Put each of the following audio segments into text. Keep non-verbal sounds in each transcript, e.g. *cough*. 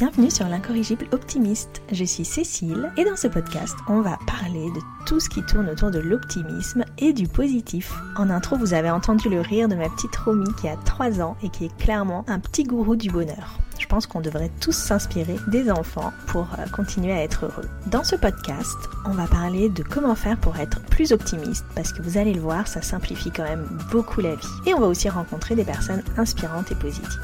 Bienvenue sur l'incorrigible optimiste. Je suis Cécile et dans ce podcast, on va parler de tout ce qui tourne autour de l'optimisme et du positif. En intro, vous avez entendu le rire de ma petite Romy qui a 3 ans et qui est clairement un petit gourou du bonheur. Je pense qu'on devrait tous s'inspirer des enfants pour euh, continuer à être heureux. Dans ce podcast, on va parler de comment faire pour être plus optimiste parce que vous allez le voir, ça simplifie quand même beaucoup la vie. Et on va aussi rencontrer des personnes inspirantes et positives.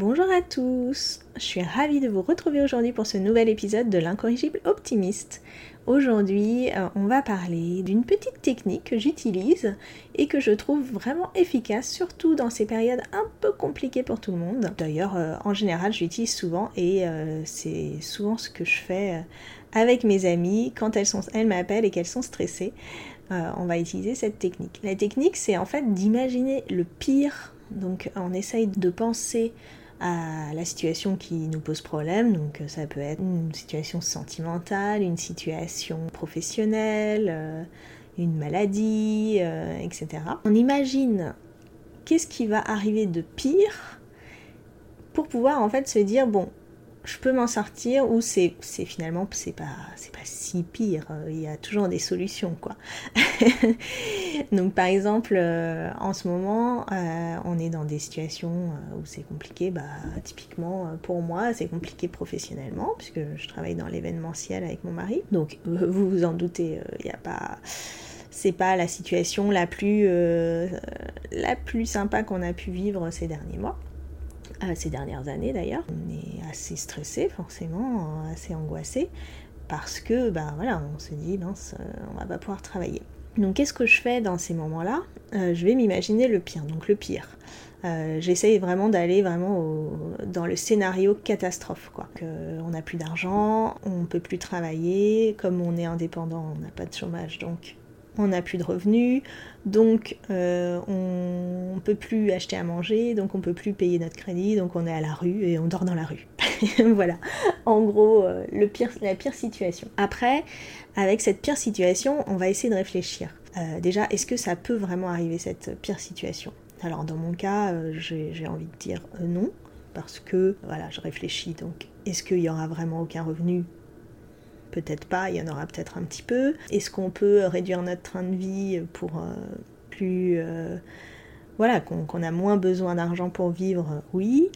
Bonjour à tous, je suis ravie de vous retrouver aujourd'hui pour ce nouvel épisode de l'incorrigible optimiste. Aujourd'hui, euh, on va parler d'une petite technique que j'utilise et que je trouve vraiment efficace, surtout dans ces périodes un peu compliquées pour tout le monde. D'ailleurs, euh, en général, je l'utilise souvent et euh, c'est souvent ce que je fais avec mes amies quand elles, elles m'appellent et qu'elles sont stressées. on va utiliser cette technique. La technique, c'est en fait d'imaginer le pire. Donc, on essaye de penser à la situation qui nous pose problème. Donc euh, ça peut être une situation sentimentale, une situation professionnelle, euh, une maladie, euh, etc. On imagine qu'est-ce qui va arriver de pire pour pouvoir en fait se dire bon je peux m'en sortir ou c'est finalement c'est pas c'est pas si pire euh, il y a toujours des solutions quoi. *laughs* Donc par exemple euh, en ce moment euh, on est dans des situations où c'est compliqué. Bah typiquement pour moi c'est compliqué professionnellement puisque je travaille dans l'événementiel avec mon mari. Donc vous vous en doutez il n'y a pas c'est pas la situation la plus la plus sympa qu'on a pu vivre ces derniers mois ces dernières années d'ailleurs. On est assez stressé forcément, assez angoissé, parce que ben voilà, on se dit mince, euh, on va pas pouvoir travailler. Donc qu'est-ce que je fais dans ces moments-là? Euh, Je vais m'imaginer le pire, donc le pire. Euh, j'essaye vraiment d'aller vraiment dans le scénario catastrophe quoi. on n'a plus d'argent, on peut plus travailler, comme on est indépendant, on n'a pas de chômage donc on n'a plus de revenus, donc euh, on ne peut plus acheter à manger, donc on peut plus payer notre crédit, donc on est à la rue et on dort dans la rue. *laughs* voilà, en gros, euh, la pire situation. Après, avec cette pire situation, on va essayer de réfléchir. Euh, déjà, est-ce que ça peut vraiment arriver cette pire situation? Alors dans mon cas, j'ai envie de dire non, parce que voilà, je réfléchis. Donc, est-ce qu'il y aura vraiment aucun revenu? Peut-être pas, il y en aura peut-être un petit peu. Est-ce qu'on peut réduire notre train de vie pour euh, plus... Euh, voilà, qu'on a moins besoin d'argent pour vivre? Oui.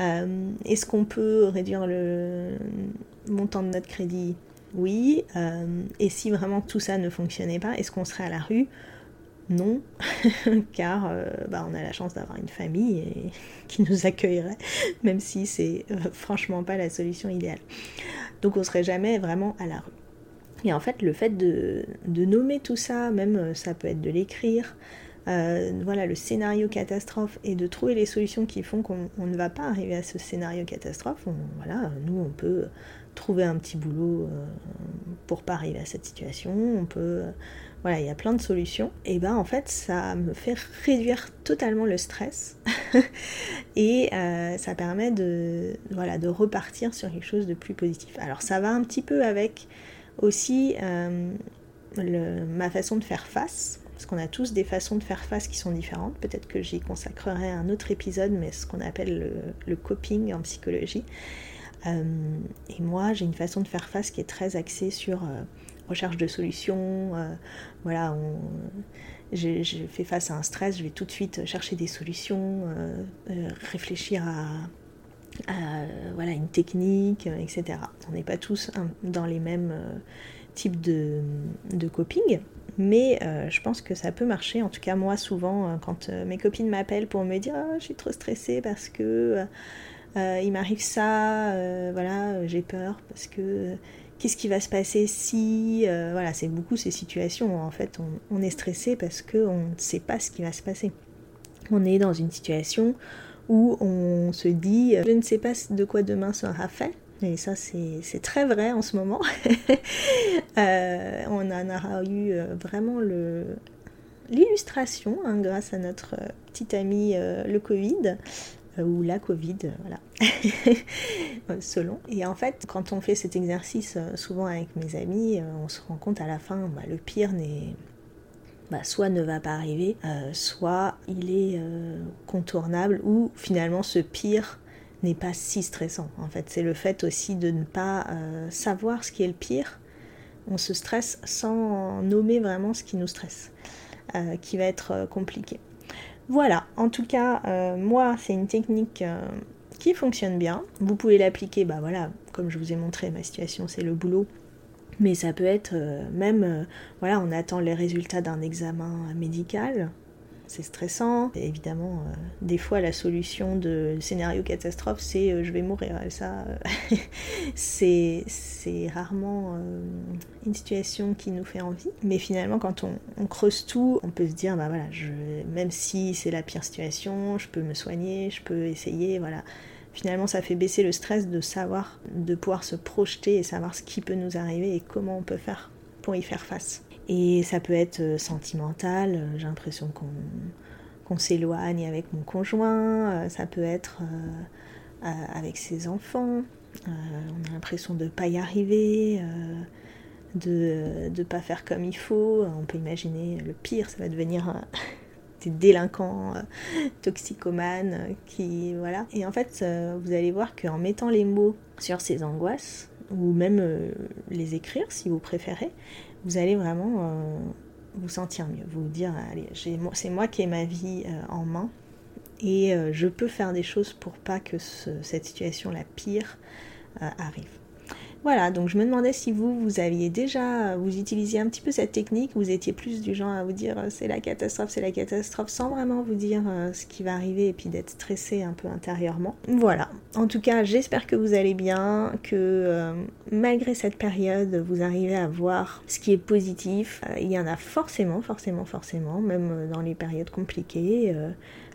Euh, est-ce qu'on peut réduire le montant de notre crédit? Oui. et si vraiment tout ça ne fonctionnait pas, est-ce qu'on serait à la rue? Non, *laughs* car bah, on a la chance d'avoir une famille *laughs* qui nous accueillerait, même si c'est franchement pas la solution idéale. Donc on serait jamais vraiment à la rue. Et en fait, le fait de, nommer tout ça, même euh, ça peut être de l'écrire, euh, voilà, le scénario catastrophe et de trouver les solutions qui font qu'on ne va pas arriver à ce scénario catastrophe. voilà, nous, on peut trouver un petit boulot euh, pour pas arriver à cette situation. On peut, voilà, il y a plein de solutions. Et ben en fait, ça me fait réduire totalement le stress *laughs* et ça permet de, voilà, de repartir sur quelque chose de plus positif. Alors ça va un petit peu avec aussi euh, ma façon de faire face, parce qu'on a tous des façons de faire face qui sont différentes. Peut-être que j'y consacrerai un autre épisode, mais ce qu'on appelle le, coping en psychologie. Euh, et moi, j'ai une façon de faire face qui est très axée sur euh, recherche de solutions. voilà, je, fais face à un stress, je vais tout de suite chercher des solutions, réfléchir à, voilà, une technique, euh, etc. On n'est pas tous dans les mêmes euh, types de, coping, mais euh, je pense que ça peut marcher. En tout cas, moi, souvent, quand mes copines m'appellent pour me dire ah, je suis trop stressée parce que il m'arrive ça, voilà, j'ai peur parce que qu'est-ce qui va se passer si voilà c'est beaucoup ces situations en fait on, est stressé parce qu'on ne sait pas ce qui va se passer on est dans une situation où on se dit je ne sais pas de quoi demain sera fait. Et ça, c'est très vrai en ce moment. *laughs* Euh, on en aura eu euh, vraiment l'illustration hein, grâce à notre petit ami euh, le Covid. Ou la Covid, voilà, *laughs* selon. Et en fait, quand on fait cet exercice, souvent avec mes amis, on se rend compte à la fin, bah, le pire n'est bah, soit ne va pas arriver, soit il est contournable, ou finalement ce pire n'est pas si stressant. En fait, c'est le fait aussi de ne pas savoir ce qui est le pire. On se stresse sans nommer vraiment ce qui nous stresse, qui va être compliqué. Voilà, en tout cas, euh, moi, c'est une technique euh, qui fonctionne bien. Vous pouvez l'appliquer, bah voilà, comme je vous ai montré, ma situation, c'est le boulot. Mais ça peut être euh, même, voilà, on attend les résultats d'un examen médical c'est stressant. évidemment, euh, des fois, la solution de scénario catastrophe, c'est euh, je vais mourir. Ça, euh, *laughs* c'est rarement une situation qui nous fait envie. Mais finalement, quand on, creuse tout, on peut se dire, bah voilà, je, même si c'est la pire situation, je peux me soigner, je peux essayer, voilà. Finalement, ça fait baisser le stress de savoir, de pouvoir se projeter et savoir ce qui peut nous arriver et comment on peut faire pour y faire face. Et ça peut être euh, sentimental, euh, j'ai l'impression qu'on s'éloigne avec mon conjoint, euh, ça peut être avec ses enfants, on a l'impression de ne pas y arriver, de ne pas faire comme il faut, on peut imaginer le pire, ça va devenir *laughs* des délinquants toxicomanes qui voilà. Et en fait vous allez voir qu'en mettant les mots sur ces angoisses ou même les écrire si vous préférez vous allez vraiment euh, vous sentir mieux, vous dire, allez, c'est moi qui ai ma vie euh, en main et euh, je peux faire des choses pour pas que cette situation la pire arrive. Voilà, donc je me demandais si vous, vous aviez déjà, vous utilisiez un petit peu cette technique, vous étiez plus du genre à vous dire c'est la catastrophe, c'est la catastrophe, sans vraiment vous dire euh, ce qui va arriver et puis d'être stressé un peu intérieurement. Voilà, en tout cas j'espère que vous allez bien, que euh, malgré cette période, vous arrivez à voir ce qui est positif. Euh, il y en a forcément, forcément, forcément, même dans les périodes compliquées.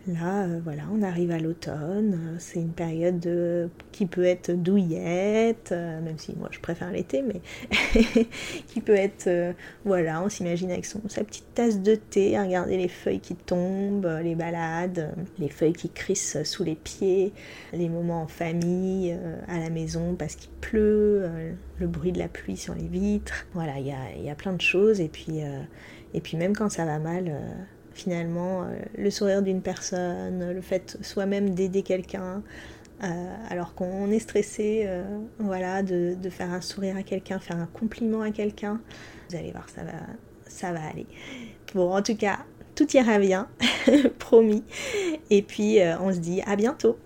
Là, euh, voilà, on arrive à l'automne, euh, c'est une période qui peut être douillette, euh, même si moi je préfère l'été, mais *laughs* qui peut être, voilà, on s'imagine avec sa petite tasse de thé, regarder les feuilles qui tombent, les balades, les feuilles qui crissent sous les pieds, les moments en famille, à la maison parce qu'il pleut, le bruit de la pluie sur les vitres, voilà, il y a, plein de choses, et puis même quand ça va mal, finalement, euh, le sourire d'une personne, le fait soi-même d'aider quelqu'un, euh, alors qu'on est stressé, euh, voilà, de, faire un sourire à quelqu'un, faire un compliment à quelqu'un, vous allez voir, ça va, ça va aller. Bon, en tout cas, tout ira bien, *laughs* promis. Et puis, on se dit à bientôt.